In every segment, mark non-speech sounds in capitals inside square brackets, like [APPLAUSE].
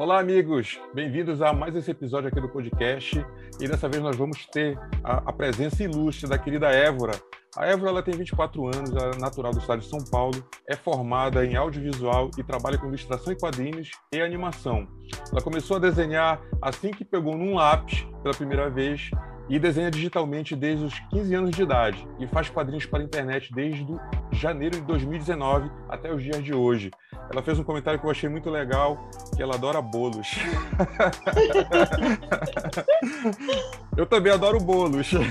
Olá, amigos! Bem-vindos a mais esse episódio aqui do podcast. E dessa vez nós vamos ter a, a presença ilustre da querida Évora. A Évora ela tem 24 anos, é natural do estado de São Paulo, é formada em audiovisual e trabalha com ilustração e quadrinhos e animação. Ela começou a desenhar assim que pegou num lápis pela primeira vez e desenha digitalmente desde os 15 anos de idade e faz quadrinhos para a internet desde janeiro de 2019 até os dias de hoje. Ela fez um comentário que eu achei muito legal, que ela adora bolos. [LAUGHS] eu também adoro bolos. Eu,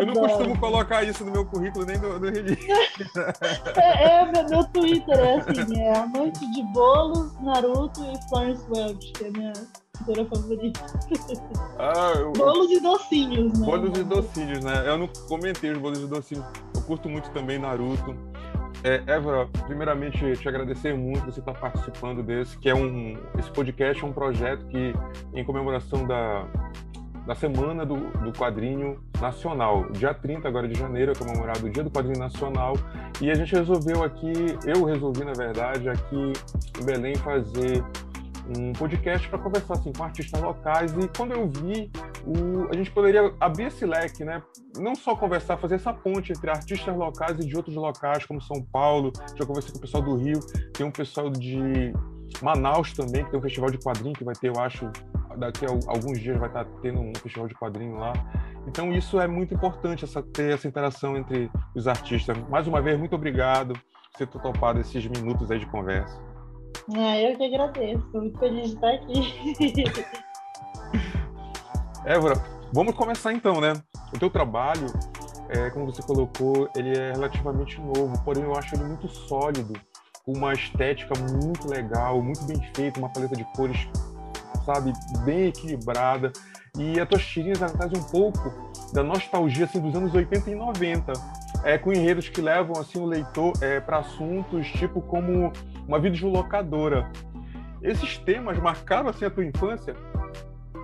eu não costumo colocar isso no meu currículo nem no, no release. É, é meu, meu Twitter é assim, é amante de bolos, Naruto e Florence Welch, que é minha pintora favorita. Ah, eu... Bolos e docinhos, né? Bolos e docinhos, né? Eu não comentei os bolos e docinhos. Eu curto muito também Naruto. É, Évora, primeiramente te agradecer muito você estar participando desse, que é um esse podcast é um projeto que em comemoração da da semana do, do quadrinho nacional. Dia 30 agora de janeiro é comemorado o Dia do Quadrinho Nacional e a gente resolveu aqui, eu resolvi na verdade aqui em Belém fazer um podcast para conversar assim, com artistas locais e quando eu vi o, a gente poderia abrir esse leque, né? Não só conversar, fazer essa ponte entre artistas locais e de outros locais, como São Paulo. Já conversei com o pessoal do Rio, tem um pessoal de Manaus também, que tem um festival de quadrinho que vai ter, eu acho, daqui a alguns dias vai estar tendo um festival de quadrinho lá. Então isso é muito importante, essa, ter essa interação entre os artistas. Mais uma vez, muito obrigado por ter topado esses minutos aí de conversa. Ah, eu que agradeço. Muito feliz de estar aqui. [LAUGHS] Évora, vamos começar então, né? O teu trabalho, é, como você colocou, ele é relativamente novo, porém eu acho ele muito sólido, com uma estética muito legal, muito bem feita, uma paleta de cores, sabe, bem equilibrada. E as tuas tirinhas trazem um pouco da nostalgia assim, dos anos 80 e 90, é, com enredos que levam assim o leitor é, para assuntos tipo como uma vida de locadora. Esses temas marcaram assim a tua infância?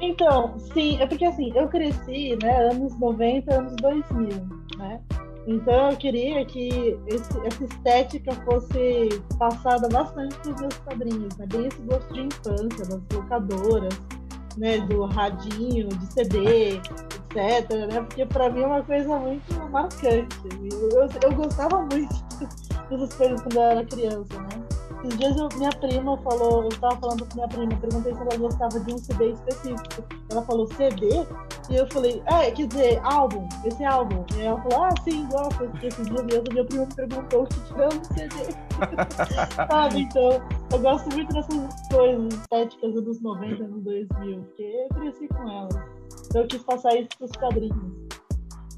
Então, sim, é porque assim, eu cresci, né, anos 90, anos 2000, né? Então eu queria que esse, essa estética fosse passada bastante para os meus quadrinhos, né? Bem esse gosto de infância, das locadoras, né? Do radinho, de CD, etc, né? Porque para mim é uma coisa muito marcante. Eu, eu, eu gostava muito [LAUGHS] dessas coisas quando eu era criança, né? Esses dias eu, minha prima falou, eu estava falando com minha prima, perguntei se ela gostava de um CD específico. Ela falou CD? E eu falei, é, quer dizer, álbum, esse álbum. E ela falou, ah, sim, gosto. Porque esses dias mesmo minha prima me perguntou que tinha um CD. [LAUGHS] Sabe, então, eu gosto muito dessas coisas estéticas dos 90, anos 2000, porque eu cresci com elas. Então eu quis passar isso pros quadrinhos.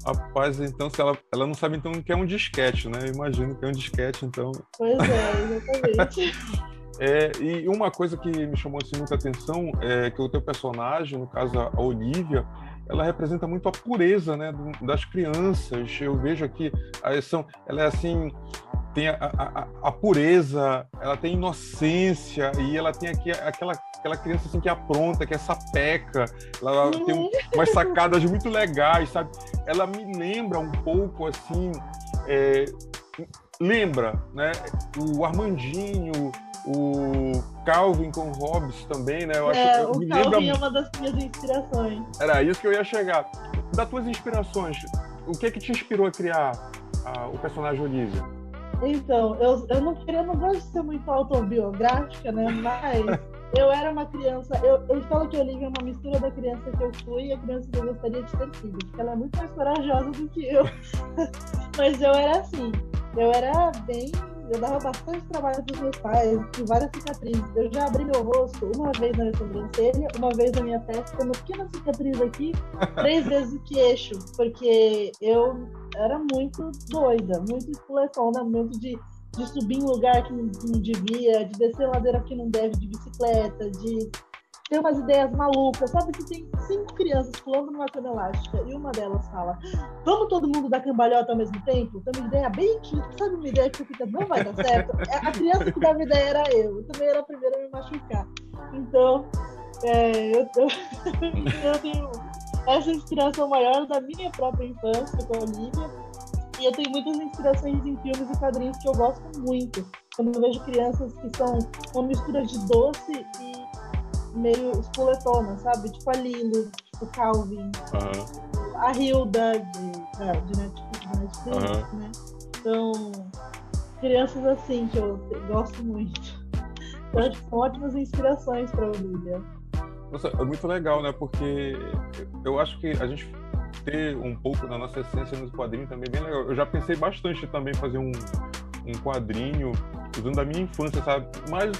Rapaz, então se ela, ela não sabe então que é um disquete, né? Eu imagino que é um disquete, então. Pois é, exatamente. [LAUGHS] [LAUGHS] é, e uma coisa que me chamou assim, muita atenção é que o teu personagem, no caso a Olivia, ela representa muito a pureza, né, das crianças. Eu vejo aqui a são, ela é assim, tem a, a, a, pureza, ela tem inocência e ela tem aqui aquela, aquela criança assim que é apronta, que é sapeca, ela uhum. tem umas sacadas muito legais, sabe? Ela me lembra um pouco assim, é, lembra, né? O Armandinho, o Calvin com Hobbes também, né? Eu acho é, o Calvin lembra... é uma das minhas inspirações. Era isso que eu ia chegar. Das tuas inspirações, o que é que te inspirou a criar a, o personagem Olivia? Então, eu, eu não queria, não gosto de ser muito autobiográfica, né? Mas eu era uma criança. Eu, eu falo que a Olivia é uma mistura da criança que eu fui e a criança que eu gostaria de ter sido. Porque ela é muito mais corajosa do que eu. [LAUGHS] Mas eu era assim. Eu era bem. Eu dava bastante trabalho para os meus pais, com várias cicatrizes. Eu já abri meu rosto uma vez na minha sobrancelha, uma vez na minha testa, uma pequena cicatriz aqui, [LAUGHS] três vezes o queixo, porque eu era muito doida, muito espulefona, muito de, de subir em lugar que não, que não devia, de descer ladeira que não deve de bicicleta, de ter umas ideias malucas, sabe? Que tem cinco crianças pulando numa cama elástica e uma delas fala: Vamos todo mundo dar cambalhota ao mesmo tempo? Tem uma ideia bem que, sabe, uma ideia que fica, não vai dar certo? É, a criança que dava ideia era eu, eu também era a primeira a me machucar. Então, é, eu, eu, [LAUGHS] tenho essa inspiração maior da minha própria infância com a Olivia. E eu tenho muitas inspirações em filmes e quadrinhos que eu gosto muito. Quando eu vejo crianças que são uma mistura de doce e meio espoletona, sabe? Tipo a Lilo, tipo Calvin, Aham. a Hilda de, da- de Netflix, de Netflix, Aham. né? Então, crianças assim que eu gosto muito. Então, acho que são ótimas inspirações para Olivia. Nossa, é muito legal, né? Porque eu acho que a gente ter um pouco da nossa essência nos quadrinhos também é bem legal. Eu já pensei bastante também fazer um, um quadrinho usando da minha infância, sabe? Mas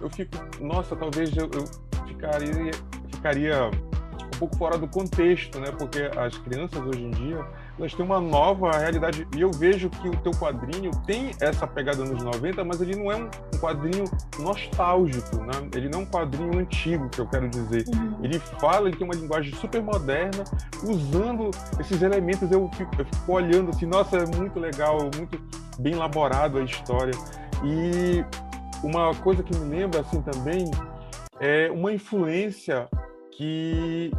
eu fico, nossa, talvez eu, eu ficaria, ficaria um pouco fora do contexto, né? Porque as crianças hoje em dia, elas têm uma nova realidade. E eu vejo que o teu quadrinho tem essa pegada nos 90, mas ele não é um quadrinho nostálgico, né? Ele não é um quadrinho antigo, que eu quero dizer. Ele fala, ele tem uma linguagem super moderna, usando esses elementos. Eu fico, eu fico olhando assim, nossa, é muito legal, muito bem elaborado a história. E uma coisa que me lembra assim também é uma influência que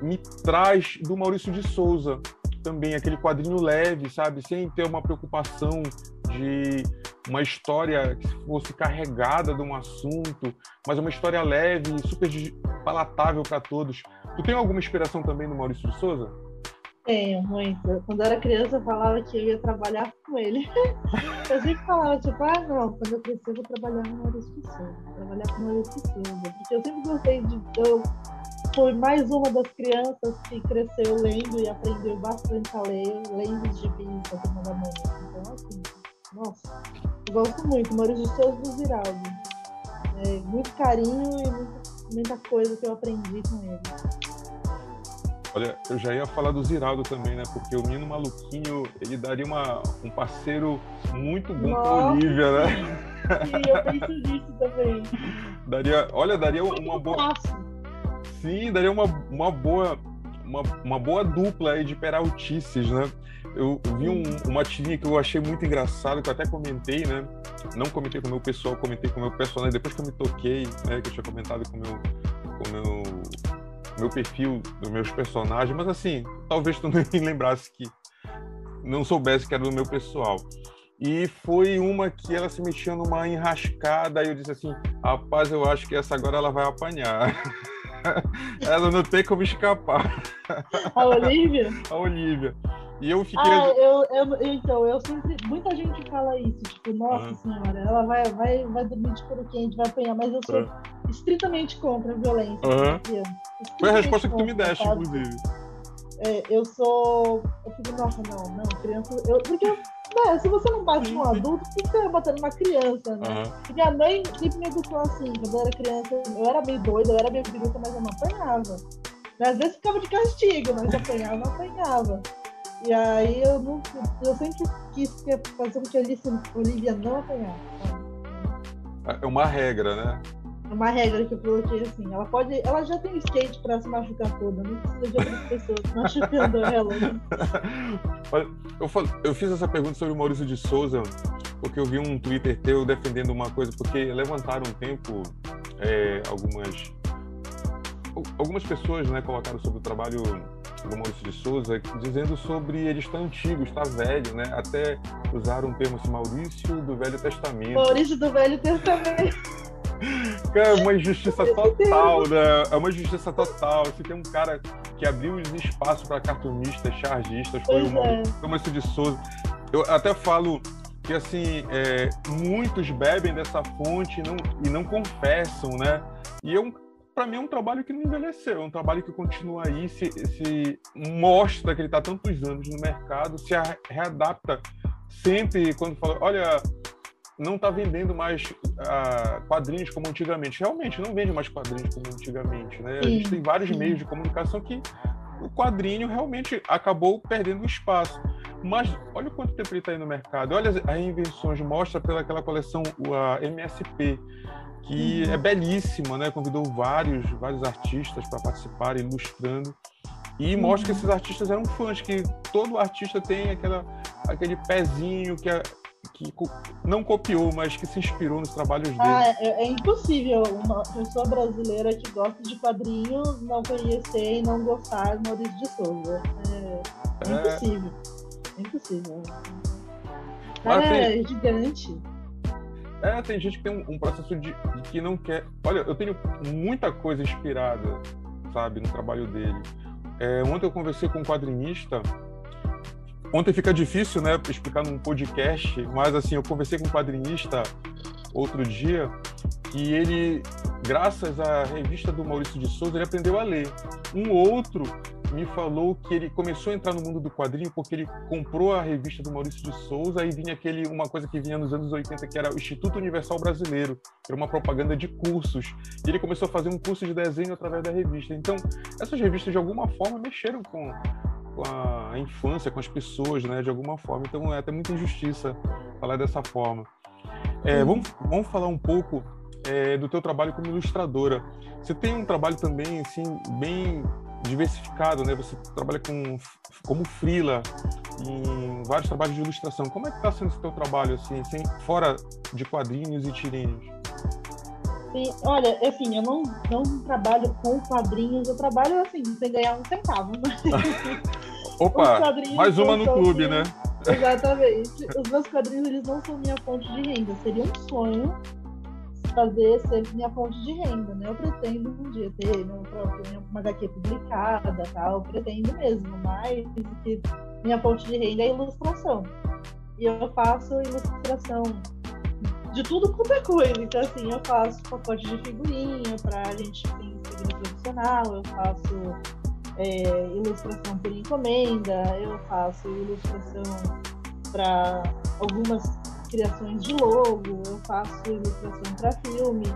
me traz do Maurício de Souza também aquele quadrinho leve, sabe, sem ter uma preocupação de uma história que fosse carregada de um assunto, mas uma história leve, super palatável para todos. Tu tem alguma inspiração também no Maurício de Souza? Tenho, muito. Quando eu era criança, eu falava que eu ia trabalhar com ele. [LAUGHS] Eu sempre falava, tipo, ah, não, quando eu crescer, eu vou trabalhar no Maurício de Souza. Trabalhar com Maurício de Souza. Porque eu sempre gostei de. Eu fui mais uma das crianças que cresceu lendo e aprendeu bastante a ler, lendo gibis da turma da Mônica. Então, assim, nossa, gosto muito. Maurício de Souza do Ziraldo. É, muito carinho e muita, muita coisa que eu aprendi com ele. Olha, eu já ia falar do Ziraldo também, né? Porque o menino maluquinho, ele daria uma, um parceiro muito bom Nossa. Olivia, né? E eu penso nisso também. [LAUGHS] Daria, olha, daria uma boa. Fácil. Sim, daria uma, uma boa uma, uma boa dupla aí de peraltices, né? Eu vi um- uma tirinha que eu achei muito engraçado, que eu até comentei, né? Não comentei com o meu pessoal, comentei com o meu personagem, depois que eu me toquei, né? Que eu tinha comentado com o meu, com o meu, meu perfil dos meus personagens, mas assim, talvez tu [LAUGHS] nem lembrasse que não soubesse que era do meu pessoal. E foi uma que ela se mexia numa enrascada, aí eu disse assim, rapaz, eu acho que essa agora ela vai apanhar. [LAUGHS] ela não tem como escapar, A Olivia? [LAUGHS] a Olivia. E eu fiquei. Ah, eu, eu, então, eu sempre. Muita gente fala isso, tipo, nossa Aham. senhora, ela vai, vai, vai dormir de couro quente, vai apanhar, mas eu sou estritamente contra a violência. Aham. Criança. Foi a resposta que tu me deste, inclusive. É, eu sou. Eu fico, nossa, não, não, criança. Eu, porque, né, se você não bate num adulto, por que você vai bater numa criança, né? Aham. Minha mãe sempre me educou assim, quando eu era criança, eu era meio doida, eu era meio biruta, mas eu não apanhava. Às vezes ficava de castigo, mas apanhava, não apanhava. E aí eu não, eu sempre quis fazer com que a Alice Olivia não apanhasse. É uma regra, né? Uma regra que eu coloquei assim, ela pode. Ela já tem skate pra se machucar toda, não precisa de outras pessoas [LAUGHS] machucando ela. né? Olha, eu, fal- eu fiz essa pergunta sobre o Maurício de Souza porque eu vi um Twitter teu defendendo uma coisa, porque levantaram um tempo é, algumas al- algumas pessoas né, colocaram sobre o trabalho do Maurício de Souza, dizendo sobre ele estar antigo, estar velho, né? Até usaram o termo assim, Maurício do Velho Testamento. Maurício do Velho Testamento. Cara, é uma injustiça total, né? É uma injustiça total. Se tem um cara que abriu espaço para cartunistas, chargistas, foi o é. Maurício de Souza. Eu até falo que, assim, é, muitos bebem dessa fonte e não, e não confessam, né? E eu, para mim é um trabalho que não envelheceu, é um trabalho que continua aí, se, se mostra que ele está tantos anos no mercado, se readapta sempre quando fala, olha, não está vendendo mais ah, quadrinhos como antigamente. Realmente, não vende mais quadrinhos como antigamente, né? A gente tem vários meios de comunicação que o quadrinho realmente acabou perdendo espaço. Mas olha o quanto tempo ele está aí no mercado. Olha as reinvenções, mostra pelaquela coleção a MSP, que Uhum. é belíssima, né? Convidou vários, vários artistas para participarem, ilustrando. E mostra que Uhum. esses artistas eram fãs, que todo artista tem aquela, aquele pezinho que, é- que não copiou, mas que se inspirou nos trabalhos dele. Ah, é, é impossível uma pessoa brasileira que gosta de quadrinhos não conhecer e não gostar de Maurício de Souza. É, é É. impossível. É impossível. Cara, é gigante. É, tem gente que tem um, um processo de, de, que não quer. Olha, eu tenho muita coisa inspirada, sabe, no trabalho dele. É, ontem eu conversei com um quadrinista. Ontem fica difícil, né, explicar num podcast, mas assim, eu conversei com um quadrinista outro dia que ele, graças à revista do Maurício de Souza, ele aprendeu a ler. Um outro me falou que ele começou a entrar no mundo do quadrinho porque ele comprou a revista do Maurício de Souza e vinha aquele uma coisa que vinha nos anos 80 que era o Instituto Universal Brasileiro, era uma propaganda de cursos. E ele começou a fazer um curso de desenho através da revista. Então, essas revistas de alguma forma mexeram com, com a infância, com as pessoas, né, de alguma forma. Então, é até muita injustiça falar dessa forma. É, vamos, vamos falar um pouco é, do teu trabalho como ilustradora. Você tem um trabalho também assim bem diversificado, né? Você trabalha com como frila em vários trabalhos de ilustração. Como é que está sendo esse teu trabalho assim, sem, fora de quadrinhos e tirinhos? Sim, olha, assim, eu não, não trabalho com quadrinhos, eu trabalho assim, sem ganhar um centavo. Mas... [LAUGHS] Opa, mais uma no clube, né? Exatamente. Os meus quadrinhos, eles não são minha fonte de renda. Seria um sonho fazer ser minha fonte de renda, né? Eu pretendo um dia ter meu próprio, uma HQ publicada, tal, eu pretendo mesmo, mas minha fonte de renda é ilustração. E eu faço ilustração de tudo quanto é coisa. Então, assim, eu faço pacote de figurinha para a gente tem figurinha profissional, eu faço é, ilustração por encomenda, eu faço ilustração para algumas criações de logo, eu faço ilustração para filme.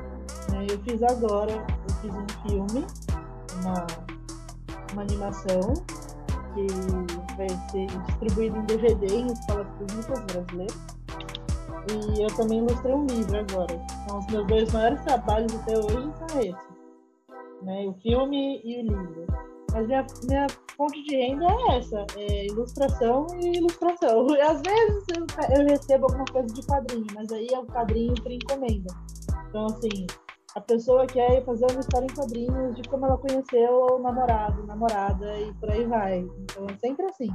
Né? Eu fiz agora, eu fiz um filme, uma, uma animação que vai ser distribuído em DVD em escolas públicas brasileiras. E eu também ilustrei um livro agora. Então, os meus dois maiores trabalhos até hoje são esses. Né? O filme e o livro. Mas minha, minha fonte de renda é essa, é ilustração e ilustração. E [LAUGHS] às vezes eu, eu recebo alguma coisa de quadrinho, mas aí é o quadrinho por encomenda. Então, assim, a pessoa quer fazer uma história em quadrinhos de como ela conheceu o namorado, namorada e por aí vai. Então é sempre assim.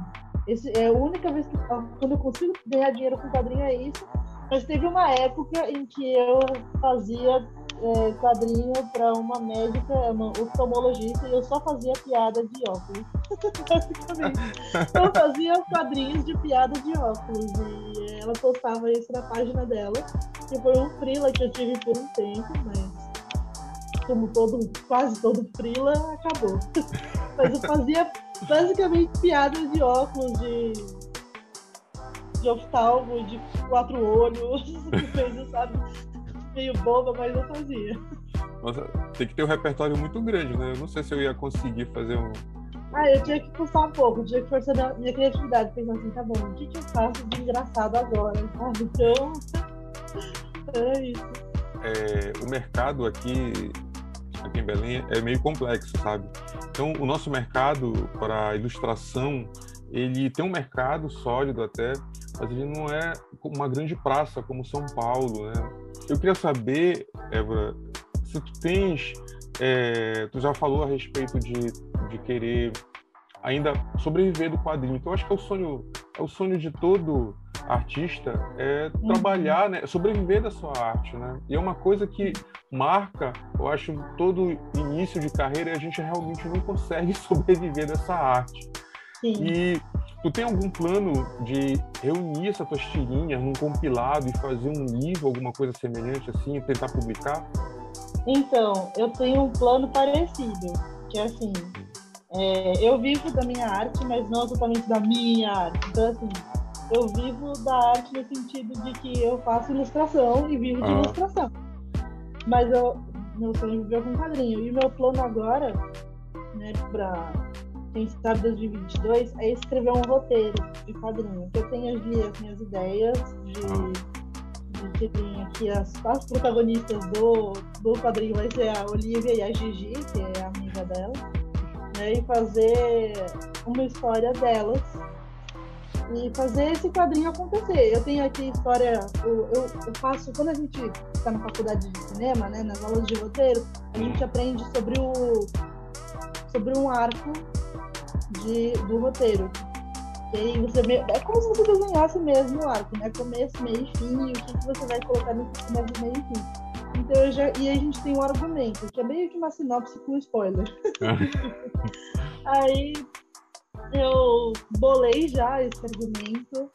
Esse é a única vez que quando eu consigo ganhar dinheiro com quadrinho é isso. Mas teve uma época em que eu fazia é, quadrinho para uma médica, uma oftalmologista, e eu só fazia piada de óculos. [LAUGHS] Eu fazia quadrinhos de piada de óculos. E ela postava isso na página dela. Que foi um frila que eu tive por um tempo, mas como todo, quase todo frila, acabou. [LAUGHS] Mas eu fazia basicamente piadas de óculos, de, de oftalmo, de quatro olhos, [LAUGHS] coisas, sabe? meio boba, mas eu fazia. Nossa, tem que ter um repertório muito grande, né? Eu não sei se eu ia conseguir fazer um. Ah, eu tinha que forçar um pouco, tinha que forçar a minha criatividade, pensando assim, tá bom, o que, que eu faço de engraçado agora, sabe? Então, era [LAUGHS] isso. É, o mercado aqui, aqui em Belém é meio complexo, sabe? Então, o nosso mercado para ilustração, ele tem um mercado sólido até, mas ele não é uma grande praça como São Paulo, né? Eu queria saber, Évora, se tu tens, é, tu já falou a respeito de, de querer ainda sobreviver do quadrinho. Então, eu acho que é o sonho, é o sonho de todo artista é uhum. trabalhar, né, sobreviver da sua arte, né? E é uma coisa que marca, eu acho, todo início de carreira e a gente realmente não consegue [LAUGHS] sobreviver dessa arte. Sim. E Tu tem algum plano de reunir essas tuas tirinhas num compilado e fazer um livro, alguma coisa semelhante assim, e tentar publicar? Então, eu tenho um plano parecido, que é assim, é, eu vivo da minha arte, mas não exatamente da minha arte. Então, assim, eu vivo da arte no sentido de que eu faço ilustração e vivo de ah. ilustração. Mas eu, meu sonho é viver com quadrinho. E meu plano agora, né, pra sabe 2022, é escrever um roteiro de quadrinho. Eu tenho ali as minhas ideias de, de terem aqui as, as protagonistas do, do quadrinho vai ser a Olivia e a Gigi, que é a amiga dela, né, e fazer uma história delas e fazer esse quadrinho acontecer. Eu tenho aqui história, eu, eu, eu faço, quando a gente está na faculdade de cinema, né, nas aulas de roteiro, a gente aprende sobre o sobre um arco de, do roteiro. Porque aí você é como se você desenhasse mesmo o arco, né? Começo, meio e fim, e o que, que você vai colocar nesse começo, meio e fim. Então eu já, e a gente tem um argumento, que é meio que uma sinopse com spoiler. [LAUGHS] aí eu bolei já esse argumento,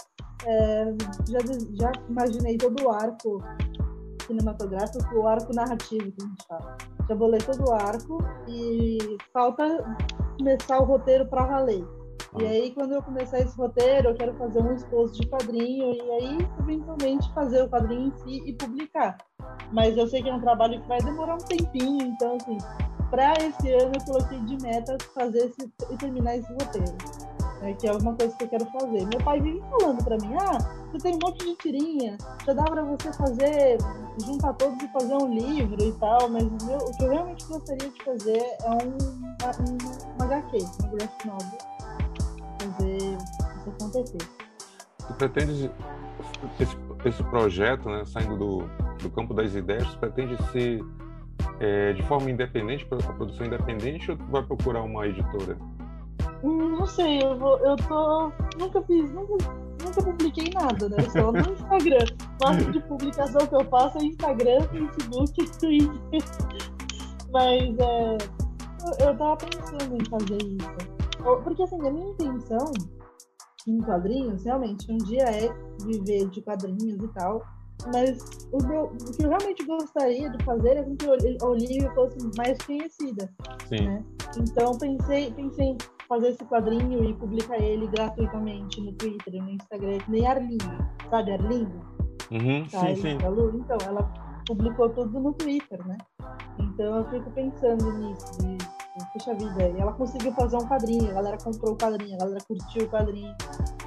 é, já, já imaginei todo o arco cinematográfico, o arco narrativo que a gente fala. Já bolei todo o arco e falta começar o roteiro para valer. E ah. aí, quando eu começar esse roteiro, eu quero fazer um esboço de quadrinho e aí, eventualmente, fazer o quadrinho em si e publicar. Mas eu sei que é um trabalho que vai demorar um tempinho, então, assim, para esse ano eu coloquei de meta fazer esse, e terminar esse roteiro. Né, que é alguma coisa que eu quero fazer. Meu pai vive falando para mim, ah, você tem um monte de tirinha, já dá para você fazer, juntar todos e fazer um livro e tal, mas meu, o que eu realmente gostaria de fazer é um, um, uma HQ, uma graphic novel, fazer isso acontecer. Tu pretendes esse, esse projeto, né, saindo do, do campo das ideias, pretende ser é, de forma independente, a produção independente, ou tu vai procurar uma editora? Não sei, eu, vou, eu tô. Nunca fiz, nunca, nunca publiquei nada, né? Só no Instagram. Máximo de publicação que eu faço é Instagram, Facebook e Twitter. Mas é, eu, eu tava pensando em fazer isso. Porque assim, a minha intenção em quadrinhos, realmente, um dia é viver de quadrinhos e tal. Mas o, meu, o que eu realmente gostaria de fazer é que a Olivia fosse mais conhecida. Sim. Né? Então pensei, pensei fazer esse quadrinho e publicar ele gratuitamente no Twitter, no Instagram, nem Arlindo, sabe Arlindo? Uhum, tá, sim, sim. Então, ela publicou tudo no Twitter, né? Então eu fico pensando nisso, de, puxa vida, e ela conseguiu fazer um quadrinho, a galera comprou o quadrinho, a galera curtiu o quadrinho.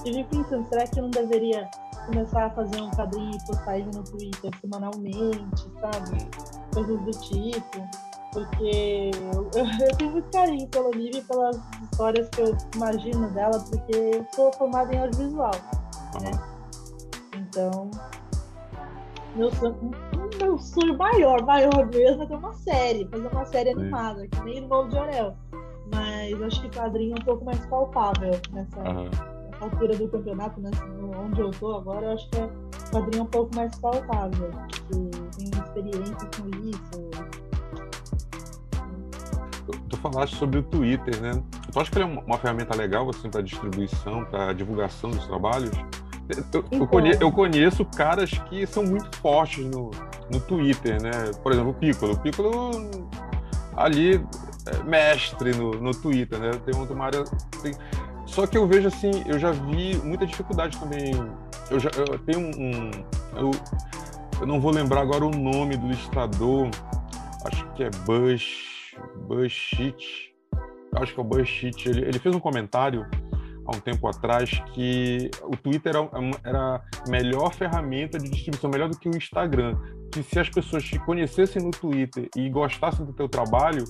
Eu fico pensando, será que eu não deveria começar a fazer um quadrinho e postar ele no Twitter semanalmente, sabe? Coisas do tipo. Porque eu, [LAUGHS] eu tenho muito carinho pela Olivia e pelas histórias que eu imagino dela, porque eu sou formada em audiovisual, né? Então, meu sonho, meu sonho maior, maior mesmo é ter uma série, fazer uma série animada, que nem Irmão de Orel. Mas acho que quadrinho é um pouco mais palpável nessa, uhum. nessa altura do campeonato, né? onde eu tô agora, eu acho que é quadrinho um pouco mais palpável. Porque tenho experiência com isso, tu falaste sobre o Twitter, né? Tu acha que ele é uma ferramenta legal assim para distribuição, para divulgação dos trabalhos? Eu, eu, conheço, eu, conheço, caras que são muito fortes no, no Twitter, né? Por exemplo, o Piccolo. O Piccolo ali é mestre no, no Twitter, né? Tem uma área. Tem... Só que eu vejo assim, eu já vi muita dificuldade também. Eu já eu tenho um. eu, eu não vou lembrar agora o nome do listador. Acho que é Bush Bushit, acho que é o Bushit, ele, ele fez um comentário há um tempo atrás que o Twitter era, era a melhor ferramenta de distribuição, melhor do que o Instagram. Que se as pessoas te conhecessem no Twitter e gostassem do teu trabalho,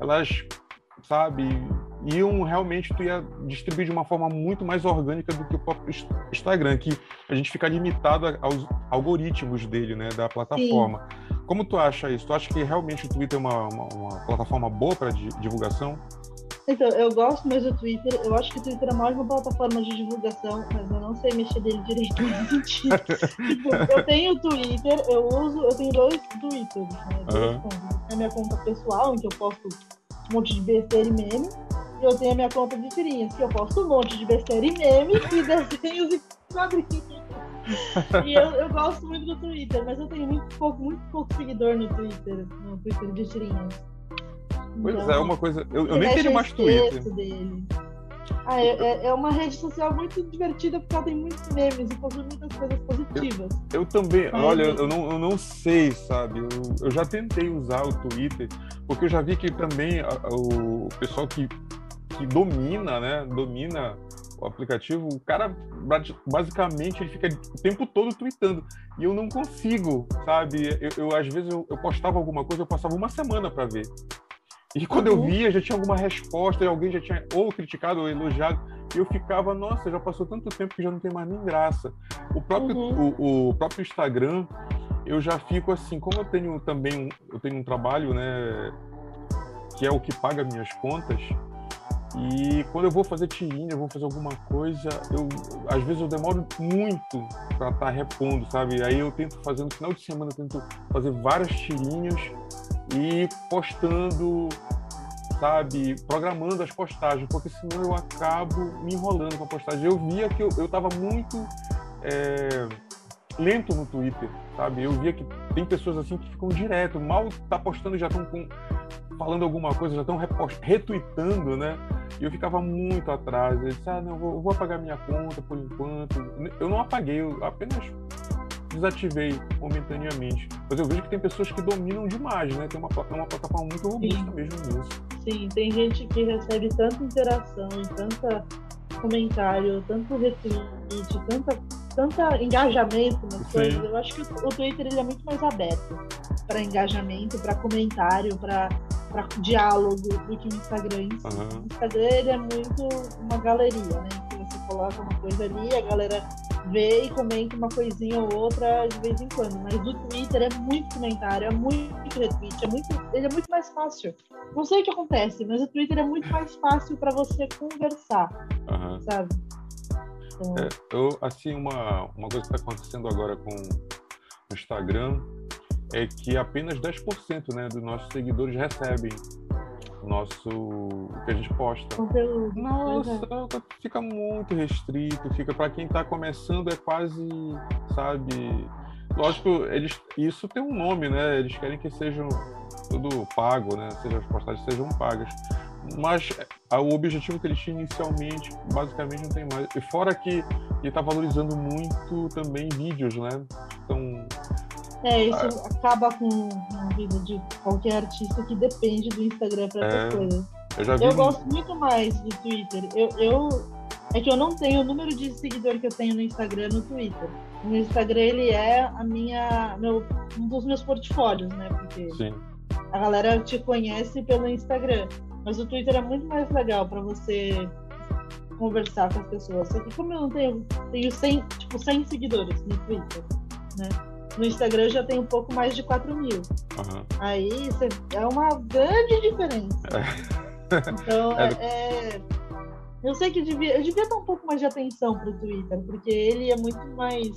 elas, sabe, iam realmente tu ia distribuir de uma forma muito mais orgânica do que o próprio Instagram, que a gente fica limitado aos algoritmos dele, né, da plataforma. Sim. Como tu acha isso? Tu acha que realmente o Twitter é uma, uma, uma plataforma boa para divulgação? Então, eu gosto mais do Twitter. Eu acho que o Twitter é mais uma plataforma de divulgação, mas eu não sei mexer dele direito [LAUGHS] tipo, eu tenho o Twitter, eu uso, eu tenho dois Twitters, né? Uhum. A minha conta pessoal, em que eu posto um monte de besteira e meme. E eu tenho a minha conta de tirinhas, que eu posto um monte de besteira e meme e desenhos e quadrinhos e eu, eu, gosto muito do Twitter, mas eu tenho muito pouco, muito pouco seguidor no Twitter, no Twitter de tirinhas. Pois então, é, uma coisa. Eu, eu nem tenho mais Twitter. Dele. Ah, é, é, é uma rede social muito divertida porque ela tem muitos memes e possui muitas coisas positivas. Eu, eu também, olha, eu não, eu não sei, sabe? Eu, eu já tentei usar o Twitter, porque eu já vi que também a, o pessoal que, que domina, né? Domina o aplicativo, o cara basicamente ele fica o tempo todo tweetando. E eu não consigo, sabe? Eu, eu às vezes eu, eu, postava alguma coisa, eu passava uma semana para ver. E quando uhum. eu via, já tinha alguma resposta, e alguém já tinha ou criticado ou elogiado, e eu ficava, nossa, já passou tanto tempo que já não tem mais nem graça. O próprio, uhum. o, o, próprio Instagram, eu já fico assim, como eu tenho também eu tenho um trabalho, né, que é o que paga minhas contas, E quando eu vou fazer tirinha, eu vou fazer alguma coisa, eu às vezes eu demoro muito para estar tá repondo, sabe? Aí eu tento fazer no final de semana, eu tento fazer várias tirinhas e postando, sabe, programando as postagens, porque senão eu acabo me enrolando com a postagem. Eu via que eu, eu tava muito é, lento no Twitter, sabe? Eu via que tem pessoas assim que ficam direto, mal tá postando já estão falando alguma coisa, já estão retweetando, né? E eu ficava muito atrás. Eu disse, ah, não, vou, vou apagar minha conta por enquanto. Eu não apaguei, eu apenas desativei momentaneamente. Mas eu vejo que tem pessoas que dominam demais, né? Tem uma, é uma plataforma muito robusta Sim. mesmo nisso. Sim, tem gente que recebe tanta interação, tanta comentário, tanto retweet, tanta, tanta engajamento nas Sim. coisas. Eu acho que o Twitter ele é muito mais aberto para engajamento, para comentário, para para diálogo do que o Instagram. Uhum. O Instagram ele é muito uma galeria, né? Que você coloca uma coisa ali, a galera vê e comenta uma coisinha ou outra de vez em quando. Mas o Twitter é muito comentário, é muito retweet, é muito, ele é muito mais fácil. Não sei o que acontece, mas o Twitter é muito mais fácil para você conversar, uhum. sabe? Então... É, eu, assim, uma, uma coisa que está acontecendo agora com o Instagram é que apenas 10% né, dos nossos seguidores recebem o nosso o que a gente posta. Conteúdo. Nossa, é. fica muito restrito, fica para quem está começando é quase, sabe, lógico, eles isso tem um nome, né? Eles querem que sejam tudo pago, né? Seja as postagens sejam pagas. Mas o objetivo que eles tinham inicialmente, basicamente, não tem mais. E fora que ele está valorizando muito também vídeos, né? É, isso ah. acaba com a vida de qualquer artista que depende do Instagram para essas é, coisas. Eu, já vi eu gosto muito mais do Twitter. Eu, eu, é que eu não tenho o número de seguidor que eu tenho no Instagram no Twitter. O Instagram ele é a minha, meu, um dos meus portfólios, né? Porque Sim. a galera te conhece pelo Instagram. Mas o Twitter é muito mais legal para você conversar com as pessoas. Só que como eu não tenho, tenho 100, tipo, 100 seguidores no Twitter, né? No Instagram já tem um pouco mais de 4 mil. Uhum. Aí é uma grande diferença. É. Então, [LAUGHS] é, é, eu sei que devia, eu devia dar um pouco mais de atenção pro Twitter, porque ele é muito mais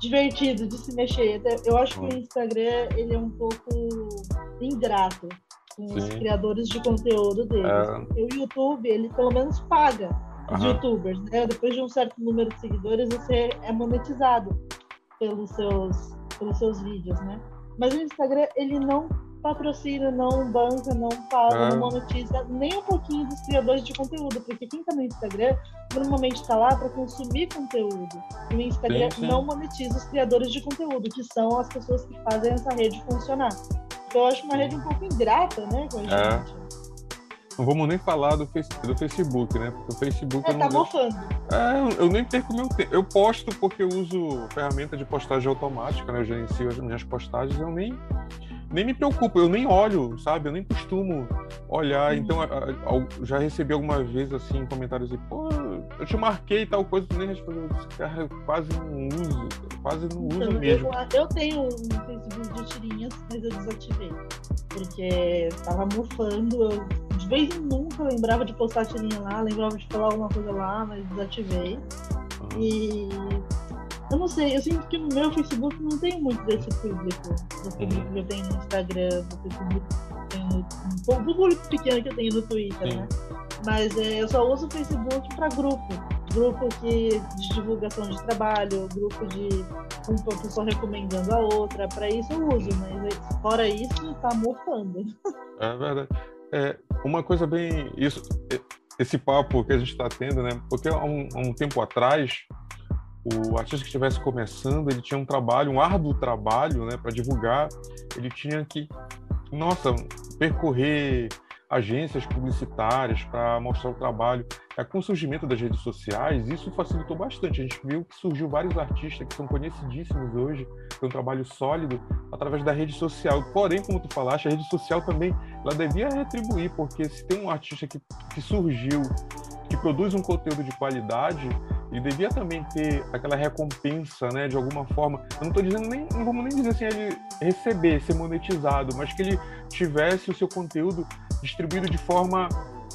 divertido de se mexer. Eu acho que o uhum. Instagram ele é um pouco ingrato com Sim. os criadores de conteúdo dele. É... O YouTube, ele pelo menos paga os uhum. youtubers, né? Depois de um certo número de seguidores, você é monetizado pelos seus, pelos seus vídeos, né? Mas o Instagram, ele não patrocina, não banca, não paga, não monetiza nem um pouquinho dos criadores de conteúdo, porque quem tá no Instagram normalmente está lá para consumir conteúdo. E o Instagram sim, sim. não monetiza os criadores de conteúdo, que são as pessoas que fazem essa rede funcionar. Então eu acho uma rede um pouco ingrata, né, com a é. gente. É. Não vamos nem falar do, face, do Facebook, né? Porque o Facebook. É, tá mofando. É, eu nem perco meu tempo. Eu posto porque eu uso ferramenta de postagem automática, né? Eu gerencio as minhas postagens, eu nem nem me preocupo, eu nem olho, sabe? Eu nem costumo olhar. Uhum. Então, já recebi algumas vezes assim comentários assim, pô, eu te marquei tal coisa, tu nem respondeu. Cara, eu quase não uso, quase não uso então, mesmo. Eu, eu, tenho um Facebook de tirinhas, mas eu desativei. Porque tava mufando, eu de vez em nunca lembrava de postar tirinha lá, lembrava de falar alguma coisa lá, mas desativei. E eu não sei, eu sinto que no meu Facebook não tem muito desse público. Do público que eu tenho no Instagram, do Facebook que eu tenho no. Do público pequeno que eu tenho no Twitter, Sim. né? Mas é, eu só uso o Facebook para grupo. Grupo que, de divulgação de trabalho, grupo de uma pessoa recomendando a outra. Para isso eu uso, mas fora isso, tá mofando. É verdade. É, uma coisa bem. Isso, esse papo que a gente está tendo, né? Porque há um, há um tempo atrás o artista que estivesse começando, ele tinha um trabalho, um árduo trabalho, né, para divulgar. Ele tinha que, nossa, percorrer agências publicitárias para mostrar o trabalho. É, com o surgimento das redes sociais, isso facilitou bastante. A gente viu que surgiu vários artistas que são conhecidíssimos hoje, tem um trabalho sólido através da rede social. Porém, como tu falaste, a rede social também ela devia retribuir, porque se tem um artista que, que surgiu, que produz um conteúdo de qualidade, ele devia também ter aquela recompensa, né, de alguma forma. Eu não estou dizendo nem, não vamos nem dizer assim, ele receber, ser monetizado, mas que ele tivesse o seu conteúdo distribuído de forma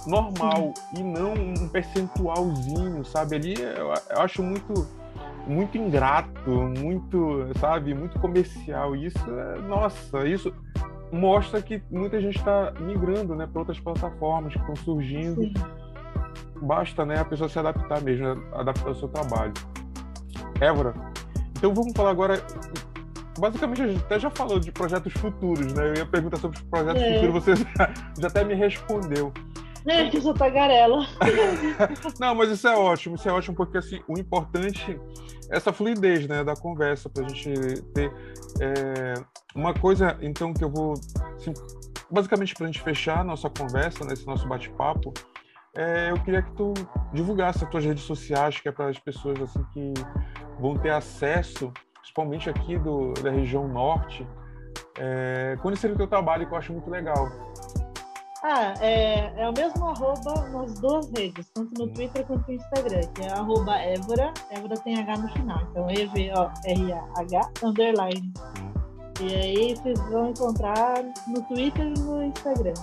normal Sim. e não um percentualzinho, sabe? Ali eu, eu acho muito muito ingrato, muito, sabe, muito comercial. Isso é, nossa, isso mostra que muita gente está migrando, né, para outras plataformas que estão surgindo. Sim. Basta, né, a pessoa se adaptar mesmo, adaptar o seu trabalho. Évora, então vamos falar agora. Basicamente, a gente até já falou de projetos futuros, né? Eu ia perguntar sobre os projetos é. futuros, você [LAUGHS] já, já até me respondeu. É, que eu sou tagarela. [LAUGHS] Não, mas isso é ótimo, isso é ótimo porque assim, o importante é essa fluidez né, da conversa, para a gente ter é, uma coisa, então, que eu vou. Assim, basicamente, para a gente fechar a nossa conversa, nesse nosso bate-papo, é, eu queria que tu divulgasse as tuas redes sociais, que é para as pessoas assim que vão ter acesso, principalmente aqui do, da região norte, é, conhecer o teu trabalho, que eu acho muito legal. Ah, é, é o mesmo arroba nas duas redes, tanto no Twitter quanto no Instagram, que é arroba Évora, Évora tem H no final, então E-V-O-R-A-H, underline. E aí vocês vão encontrar no Twitter e no Instagram.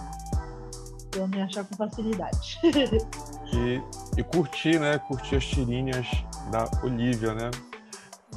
Vão me achar com facilidade. [LAUGHS] e, e curtir, né? Curtir as tirinhas da Olivia, né?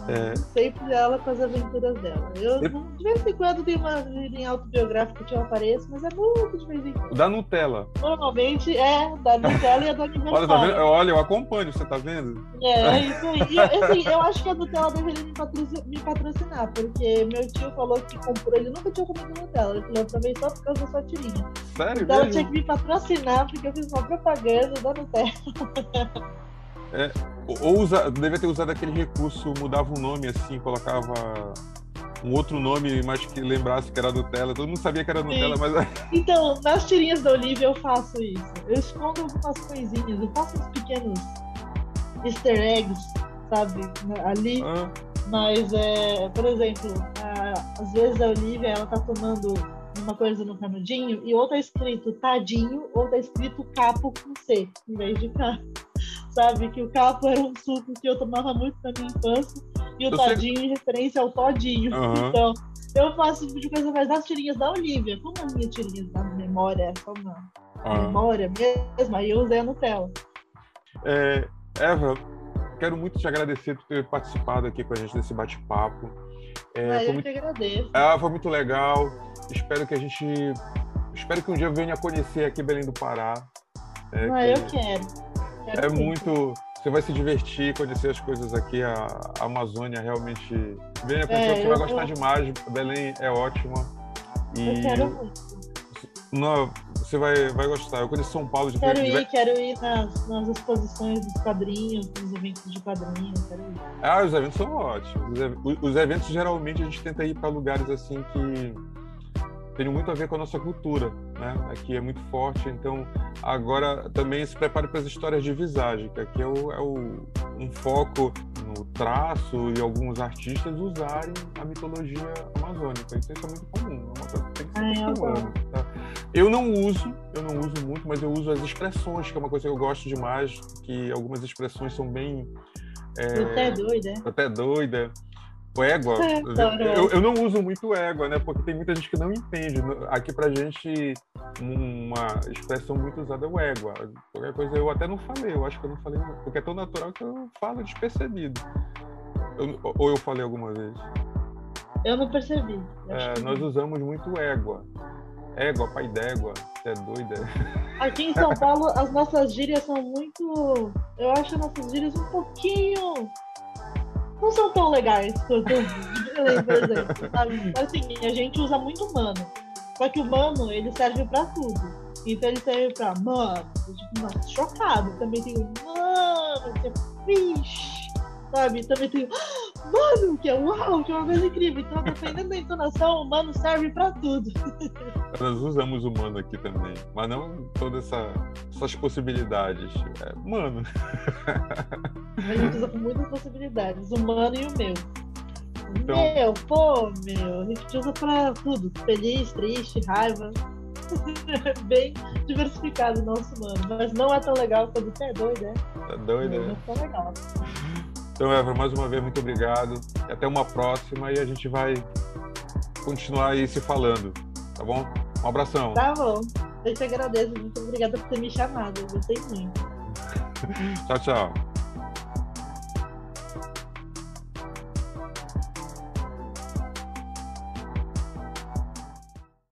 É... Sempre ela com as aventuras dela. Eu, Sempre... de vez em quando, tem uma linha autobiográfica que eu apareço, mas é muito de vez em quando. Da Nutella. Normalmente é, da Nutella e a da. [LAUGHS] Olha, tá vendo? Olha, eu acompanho, você tá vendo? É, isso aí. E, assim, eu acho que a Nutella deveria me patrocinar, me patrocinar, porque meu tio falou que comprou, ele nunca tinha comido Nutella. Ele falou também só por causa da sua tirinha. Sério? Então ela tinha que me patrocinar, porque eu fiz uma propaganda da Nutella. [LAUGHS] É, ou usa, devia ter usado aquele recurso, mudava o um nome assim, colocava um outro nome, mas que lembrasse que era Nutella. Todo mundo sabia que era Nutella, mas. [LAUGHS] Então, nas tirinhas da Olivia eu faço isso. Eu escondo algumas coisinhas, eu faço uns pequenos easter eggs, sabe, ali. Ah. Mas, é, por exemplo, às vezes a Olivia ela tá tomando uma coisa no canudinho e ou tá escrito tadinho ou tá escrito capo com C, em vez de K sabe? Que o capo era um suco que eu tomava muito na minha infância e o eu tadinho sei... em referência ao todinho. Uhum. [LAUGHS] Então, eu faço esse tipo de coisa, mas as tirinhas da Olivia, como a minha tirinha da memória, como a uhum. memória mesmo, aí eu usei a Nutella. É, Eva, quero muito te agradecer por ter participado aqui com a gente nesse bate-papo. É, ah, eu muito... que agradeço. Ah, foi muito legal. Espero que a gente. Espero que um dia eu venha conhecer aqui Belém do Pará. É, ah, que... eu quero é muito. Você vai se divertir, conhecer as coisas aqui. A, Amazônia realmente. Venha conhecer, é, você vai gostar demais. Belém é ótima. E... Eu quero muito. Não, você vai, vai gostar. Eu conheci São Paulo. De quero ir, de... quero ir nas, nas exposições dos quadrinhos, nos eventos de quadrinhos. Quero ir. Ah, os eventos são ótimos. Os, os eventos, geralmente, a gente tenta ir para lugares assim que tem muito a ver com a nossa cultura, né? Aqui é muito forte, então agora também se prepare para as histórias de visagem, que aqui é, o, é o, um foco no traço e alguns artistas usarem a mitologia amazônica. Isso é muito comum, é uma coisa que tem que ser acostumando. Tá? Eu não uso, eu não uso muito, mas eu uso as expressões, que é uma coisa que eu gosto demais, que algumas expressões são bem é, até doida. Até doida. O égua, é, eu, eu, não uso muito égua, né? Porque tem muita gente que não entende. Aqui pra gente, uma expressão muito usada é o égua. Qualquer coisa eu até não falei, eu acho que eu não falei, porque é tão natural que eu falo despercebido. Eu, ou eu falei alguma vez? Eu não percebi. É, nós usamos muito égua. Égua, pai d'égua, você é doida. Aqui em São Paulo, as nossas gírias são muito. Eu acho nossas gírias um pouquinho não são tão legais quanto por exemplo. Assim, a gente usa muito humano. Só que o mano, ele serve pra tudo. Então ele serve pra, mano, tipo, mano, chocado. Também tem o mano, é fish, sabe? Também tem o mano, que é uau, que é uma coisa incrível. Então, dependendo da entonação, o mano serve pra tudo. Nós usamos o mano aqui também, mas não todas essa, essas possibilidades. É, mano. A gente usa com muitas possibilidades, o mano e o meu. Então... Meu, pô, meu, a gente usa pra tudo. Feliz, triste, raiva. [LAUGHS] Bem diversificado o nosso mano. Mas não é tão legal quando você é doido, né? Tá doido, né? Não é tão legal. Então, Eva, mais uma vez, muito obrigado. Até uma próxima e a gente vai continuar aí se falando, tá bom? Um abração. Tá bom. Eu te agradeço, muito obrigada por ter me chamado. Eu gostei muito. [LAUGHS] tchau, tchau.